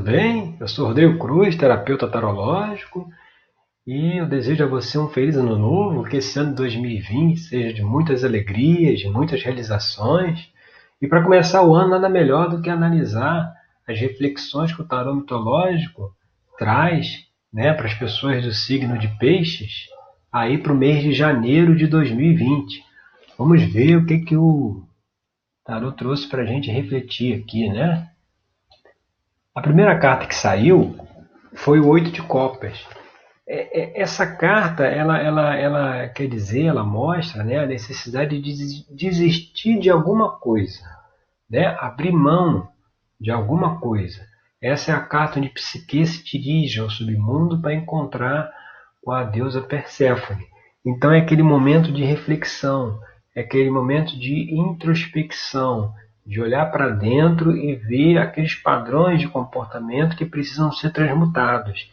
bem? Eu sou Rodrigo Cruz, terapeuta tarológico, e eu desejo a você um feliz ano novo, que esse ano de 2020 seja de muitas alegrias, de muitas realizações. E para começar o ano, nada melhor do que analisar as reflexões que o tarô mitológico traz né, para as pessoas do signo de Peixes aí para o mês de janeiro de 2020. Vamos ver o que, que o tarô trouxe para a gente refletir aqui, né? A primeira carta que saiu foi o Oito de Copas. É, é, essa carta, ela, ela, ela quer dizer, ela mostra né, a necessidade de desistir de alguma coisa, né, abrir mão de alguma coisa. Essa é a carta onde Psique se dirige ao submundo para encontrar com a deusa Perséfone. Então é aquele momento de reflexão, é aquele momento de introspecção, de olhar para dentro e ver aqueles padrões de comportamento que precisam ser transmutados.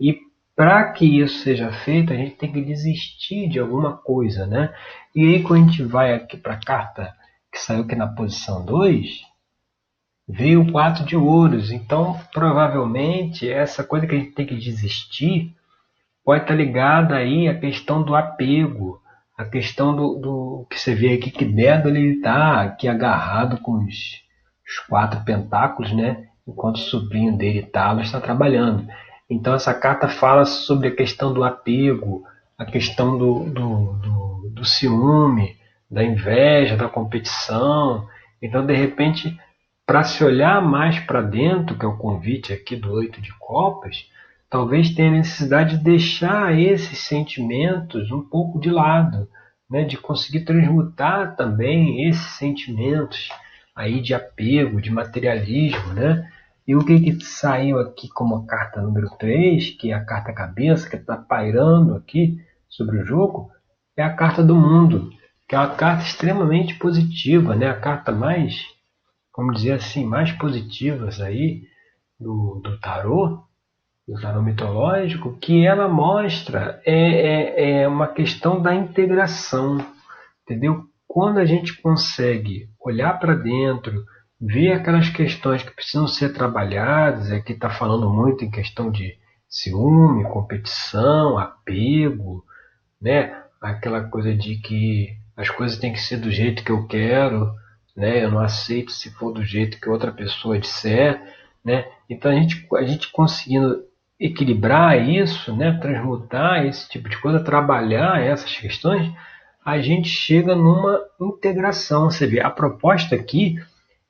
E para que isso seja feito, a gente tem que desistir de alguma coisa, né? E aí quando a gente vai aqui para a carta que saiu aqui na posição 2, veio o 4 de ouros. Então, provavelmente, essa coisa que a gente tem que desistir pode estar ligada aí à questão do apego, a questão do, do que você vê aqui que Dédalo está aqui agarrado com os, os, quatro pentáculos, né? Enquanto o sobrinho dele Talos está trabalhando. Então essa carta fala sobre a questão do apego, a questão do, do, do, do ciúme, da inveja, da competição. Então de repente, para se olhar mais para dentro, que é o convite aqui do oito de copas, talvez tenha necessidade de deixar esses sentimentos um pouco de lado, né? de conseguir transmutar também esses sentimentos aí de apego, de materialismo, né? E o que, que saiu aqui como carta número 3, que é a carta cabeça, que está pairando aqui sobre o jogo, é a carta do mundo, que é uma carta extremamente positiva, né? a carta mais, como dizer assim, mais positivas aí do, do tarô, do tarô mitológico, que ela mostra é, é, é uma questão da integração, entendeu? Quando a gente consegue olhar para dentro, ver aquelas questões que precisam ser trabalhadas, aqui está falando muito em questão de ciúme, competição, apego, né? aquela coisa de que as coisas têm que ser do jeito que eu quero, né? eu não aceito se for do jeito que outra pessoa disser. Né? Então a gente, a gente conseguindo equilibrar isso, né, transmutar esse tipo de coisa, trabalhar essas questões, a gente chega numa integração. Você vê, a proposta aqui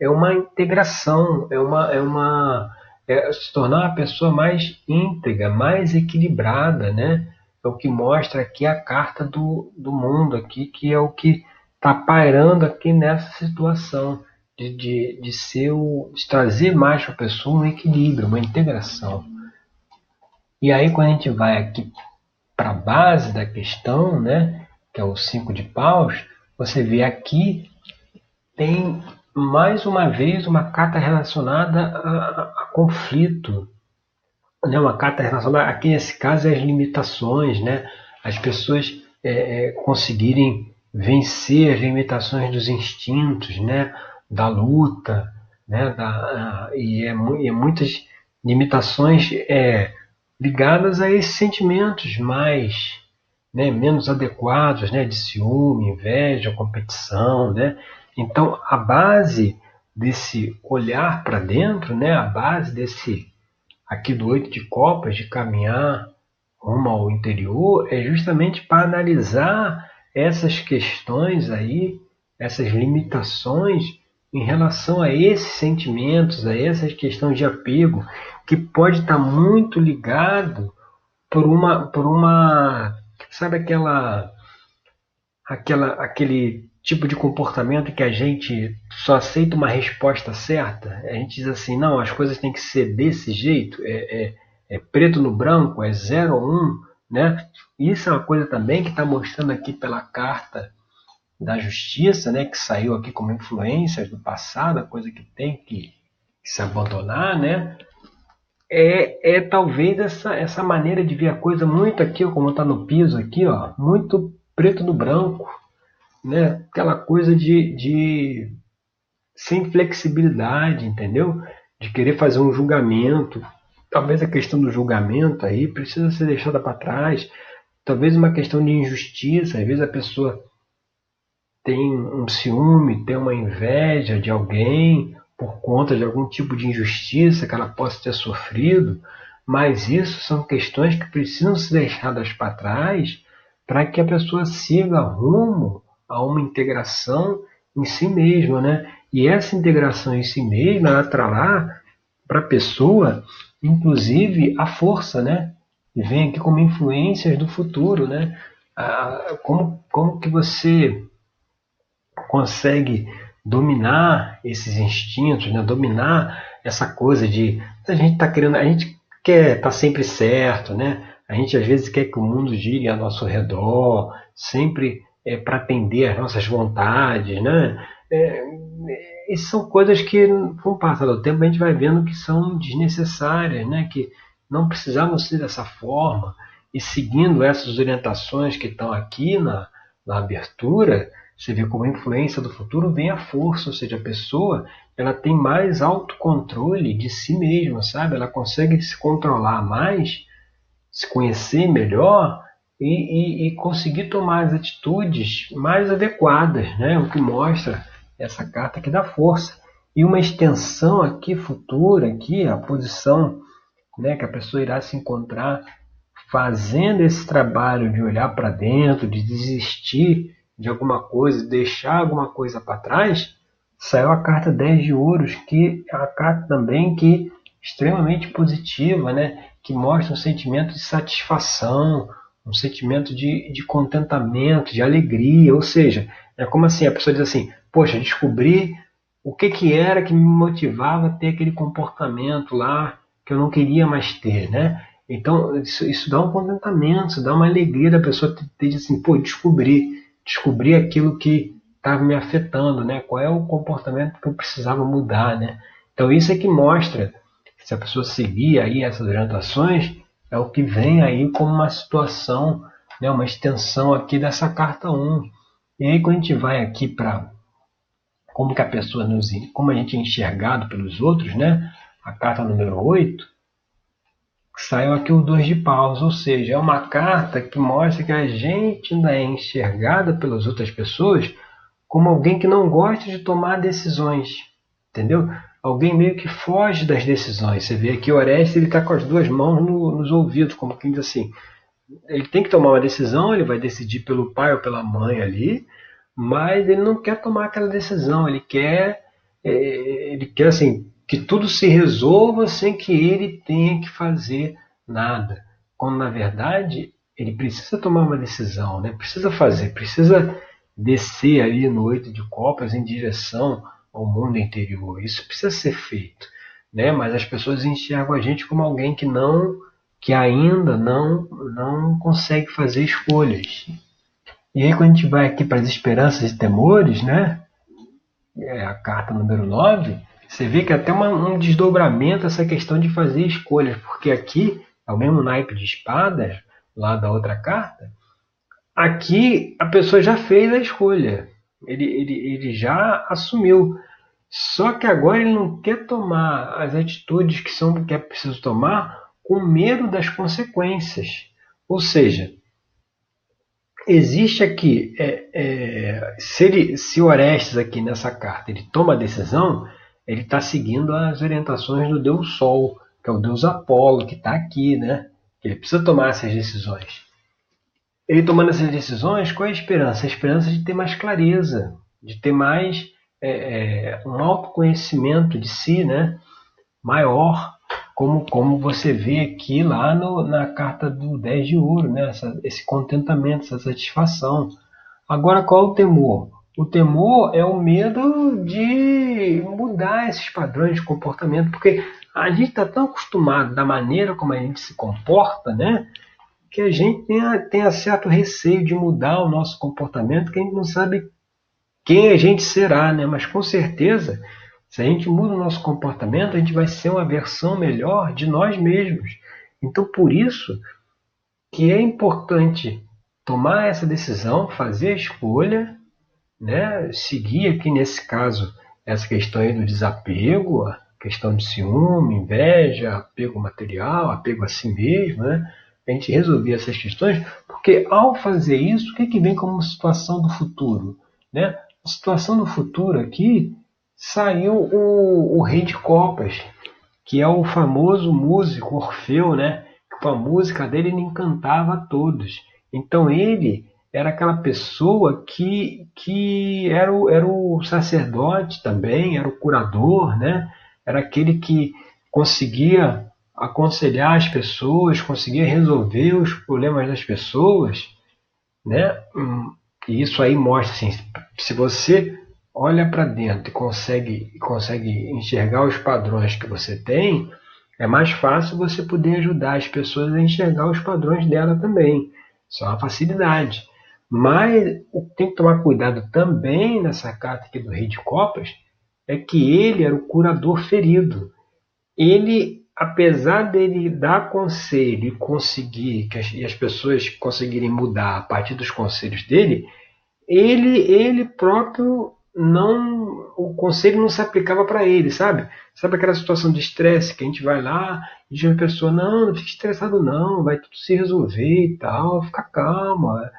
é uma integração, é uma, é uma é se tornar uma pessoa mais íntegra, mais equilibrada, né? É o que mostra aqui a carta do, do mundo aqui, que é o que está pairando aqui nessa situação de, de, de, ser o, de trazer mais para a pessoa um equilíbrio, uma integração. E aí quando a gente vai aqui para a base da questão, né, que é o 5 de paus, você vê aqui tem mais uma vez uma carta relacionada a, a conflito, né, uma carta relacionada aqui nesse caso as limitações, né, as pessoas é, é, conseguirem vencer as limitações dos instintos, né, da luta, né, da, e, é, e é muitas limitações é, ligadas a esses sentimentos mais né, menos adequados, né, de ciúme, inveja, competição, né? Então a base desse olhar para dentro, né, a base desse aqui do oito de copas de caminhar rumo ao interior é justamente para analisar essas questões aí, essas limitações em relação a esses sentimentos, a essas questões de apego que pode estar muito ligado por uma, por uma, sabe aquela, aquela, aquele tipo de comportamento que a gente só aceita uma resposta certa. A gente diz assim, não, as coisas têm que ser desse jeito, é, é, é preto no branco, é zero ou um, né? Isso é uma coisa também que está mostrando aqui pela carta da justiça, né, que saiu aqui como influências do passado, a coisa que tem que, que se abandonar, né? é, é talvez essa, essa maneira de ver a coisa muito aqui, como está no piso aqui, ó, muito preto no branco, né? Aquela coisa de, de sem flexibilidade, entendeu? De querer fazer um julgamento. Talvez a questão do julgamento aí precisa ser deixada para trás. Talvez uma questão de injustiça. Às vezes a pessoa tem um ciúme, tem uma inveja de alguém por conta de algum tipo de injustiça que ela possa ter sofrido. Mas isso são questões que precisam ser deixadas para trás para que a pessoa siga rumo a uma integração em si mesma, né? E essa integração em si mesma, ela trará para a pessoa, inclusive, a força, né? E vem aqui como influências do futuro, né? Ah, como, como que você consegue dominar esses instintos, né? Dominar essa coisa de a gente tá querendo, a gente quer estar tá sempre certo, né? A gente às vezes quer que o mundo gire ao nosso redor, sempre é, para atender às nossas vontades, né? É, são coisas que, com o passar do tempo, a gente vai vendo que são desnecessárias, né? Que não precisavam ser dessa forma. E seguindo essas orientações que estão aqui na, na abertura, você vê como a influência do futuro vem a força, ou seja, a pessoa ela tem mais autocontrole de si mesma, sabe? Ela consegue se controlar mais se conhecer melhor e, e, e, conseguir tomar as atitudes mais adequadas, né? o que mostra essa carta aqui da força. E uma extensão aqui futura, aqui, a posição né, que a pessoa irá se encontrar fazendo esse trabalho de olhar para dentro, de desistir de alguma coisa, deixar alguma coisa para trás, saiu a carta 10 de ouros, que é a carta também que extremamente positiva, né? que mostra um sentimento de satisfação, um sentimento de, de contentamento, de alegria. Ou seja, é como assim, a pessoa diz assim, poxa, descobri o que, que era que me motivava a ter aquele comportamento lá que eu não queria mais ter, né? Então, isso, isso dá um contentamento, isso dá uma alegria da pessoa ter, ter assim, pô, descobri, descobri aquilo que estava me afetando, né? Qual é o comportamento que eu precisava mudar, né? Então, isso é que mostra se a pessoa seguir aí essas orientações, é o que vem aí como uma situação, né, uma extensão aqui dessa carta 1. E aí quando a gente vai aqui para como que a pessoa nos, como a gente é enxergado pelos outros, né? A carta número 8, saiu aqui o 2 de paus, ou seja, é uma carta que mostra que a gente ainda é enxergada pelas outras pessoas como alguém que não gosta de tomar decisões, entendeu? alguém meio que foge das decisões. Você vê aqui o Orestes, ele está com as duas mãos no, nos ouvidos, como quem diz assim. Ele tem que tomar uma decisão, ele vai decidir pelo pai ou pela mãe ali, mas ele não quer tomar aquela decisão, ele quer, é, ele quer assim, que tudo se resolva sem que ele tenha que fazer nada. Quando na verdade ele precisa tomar uma decisão, né? precisa fazer, precisa descer ali no oito de copas em direção ao mundo interior. Isso precisa ser feito, né? Mas as pessoas enxergam a gente como alguém que não, que ainda não, não consegue fazer escolhas. E aí quando a gente vai aqui para as esperanças e temores, né? É a carta número 9, você vê que até uma, um desdobramento essa questão de fazer escolhas, porque aqui é o mesmo naipe de espadas lá da outra carta. Aqui a pessoa já fez a escolha, ele, ele, ele já assumiu. Só que agora ele não quer tomar as atitudes que são que é preciso tomar com medo das consequências. Ou seja, existe aqui, é, é, se, ele, se Orestes aqui nessa carta ele toma a decisão, ele está seguindo as orientações do Deus Sol, que é o Deus Apolo, que está aqui, né? Ele precisa tomar essas decisões. Ele tomando essas decisões, qual é a esperança? A esperança de ter mais clareza, de ter mais é, é, um autoconhecimento de si né, maior, como, como você vê aqui lá no, na carta do 10 de ouro, né, essa, esse contentamento, essa satisfação. Agora, qual é o temor? O temor é o medo de mudar esses padrões de comportamento, porque a gente está tão acostumado da maneira como a gente se comporta, né? Que a gente tem tenha certo receio de mudar o nosso comportamento, que a gente não sabe quem a gente será, né? Mas com certeza, se a gente muda o nosso comportamento, a gente vai ser uma versão melhor de nós mesmos. Então, por isso que é importante tomar essa decisão, fazer a escolha, né? Seguir aqui nesse caso essa questão aí do desapego, questão de ciúme, inveja, apego material, apego a si mesmo, né? A gente resolver essas questões, porque ao fazer isso, o que, é que vem como situação do futuro? Né? A situação do futuro aqui saiu o, o Rei de Copas, que é o famoso músico Orfeu, né? Com a música dele ele encantava a todos. Então ele era aquela pessoa que, que era, o, era o sacerdote também, era o curador, né? Era aquele que conseguia aconselhar as pessoas, conseguia resolver os problemas das pessoas, né? Hum, e isso aí mostra assim, se você olha para dentro e consegue, consegue enxergar os padrões que você tem, é mais fácil você poder ajudar as pessoas a enxergar os padrões dela também. Isso é uma facilidade. Mas tem que tomar cuidado também nessa carta aqui do Rei de Copas é que ele era o curador ferido. Ele, apesar dele dar conselho e conseguir que as, e as pessoas conseguirem mudar a partir dos conselhos dele, ele, ele próprio não o conselho não se aplicava para ele, sabe? Sabe aquela situação de estresse que a gente vai lá e diz a pessoa, não, não fique estressado não, vai tudo se resolver e tal, fica calma,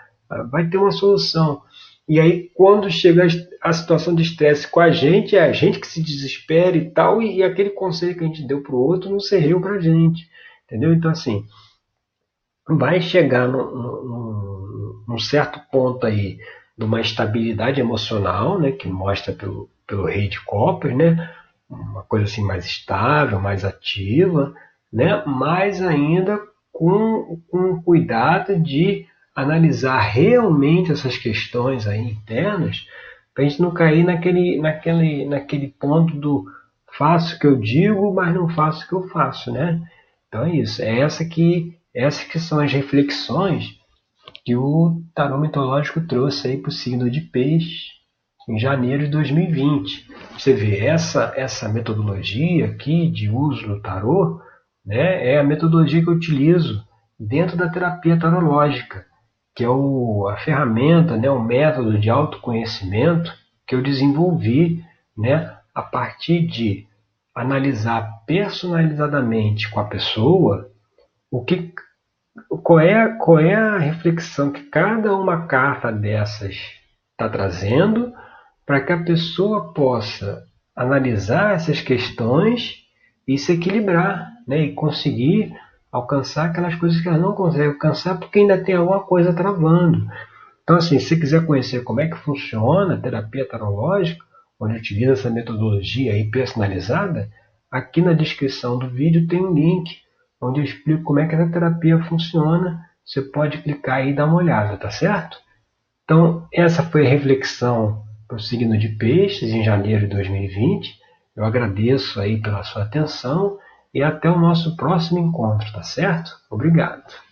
vai ter uma solução. E aí quando chega a situação de estresse com a gente, é a gente que se desespera e tal, e, e aquele conselho que a gente deu para o outro não serviu para a gente, entendeu? Então assim, vai chegar num, num, num certo ponto aí de uma estabilidade emocional, né, que mostra pelo, pelo rei de copas, né, uma coisa assim mais estável, mais ativa, né, mas ainda com, com cuidado de analisar realmente essas questões aí internas, para a gente não cair naquele, naquele, naquele ponto do faço o que eu digo, mas não faço o que eu faço, né? Então é isso, é essa que, essas que são as reflexões que o tarô mitológico trouxe aí para o signo de peixe em janeiro de 2020. Você vê, essa, essa metodologia aqui de uso do tarô né, é a metodologia que eu utilizo dentro da terapia tarológica, que é o, a ferramenta, né, o método de autoconhecimento que eu desenvolvi né, a partir de analisar personalizadamente com a pessoa o que qual é, qual é a reflexão que cada uma carta dessas está trazendo para que a pessoa possa analisar essas questões e se equilibrar né, e conseguir alcançar aquelas coisas que ela não consegue alcançar porque ainda tem alguma coisa travando. Então, assim, se quiser conhecer como é que funciona a terapia tarológica, onde utiliza essa metodologia aí personalizada, aqui na descrição do vídeo tem um link onde eu explico como é que essa terapia funciona. Você pode clicar aí e dar uma olhada, tá certo? Então, essa foi a reflexão para o signo de peixes em janeiro de 2020. Eu agradeço aí pela sua atenção e até o nosso próximo encontro, tá certo? Obrigado.